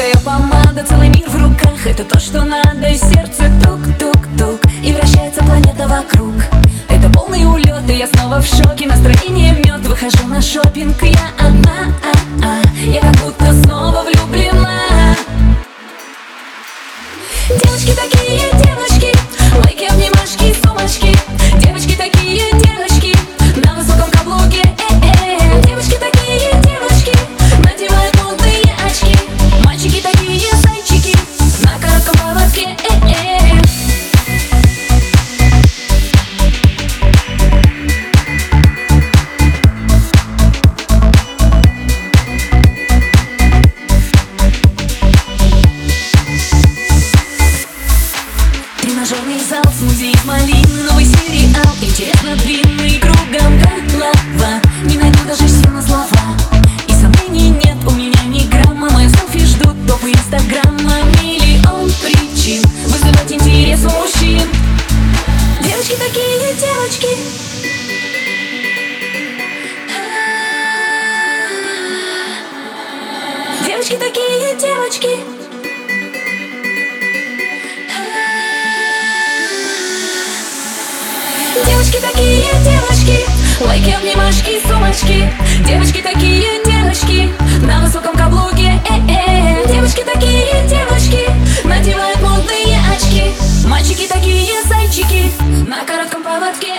Яркая помада, целый мир в руках. Это то, что надо, и сердце тук-тук-тук. И вращается планета вокруг. Это полный улет, и я снова в шоке. Настроение мед, выхожу на шопинг. Я одна, а -а, длинный Кругом голова, не найду даже сил И сомнений нет, у меня ни грамма. Мои селфи ждут топы инстаграма. Миллион причин вызывать интерес мужчин. Девочки такие, девочки. Девочки такие, Девочки девочки Лайки, обнимашки, сумочки. Девочки такие девочки На высоком каблуке, э-э Девочки такие девочки Надевают модные очки. Мальчики такие зайчики На коротком поводке.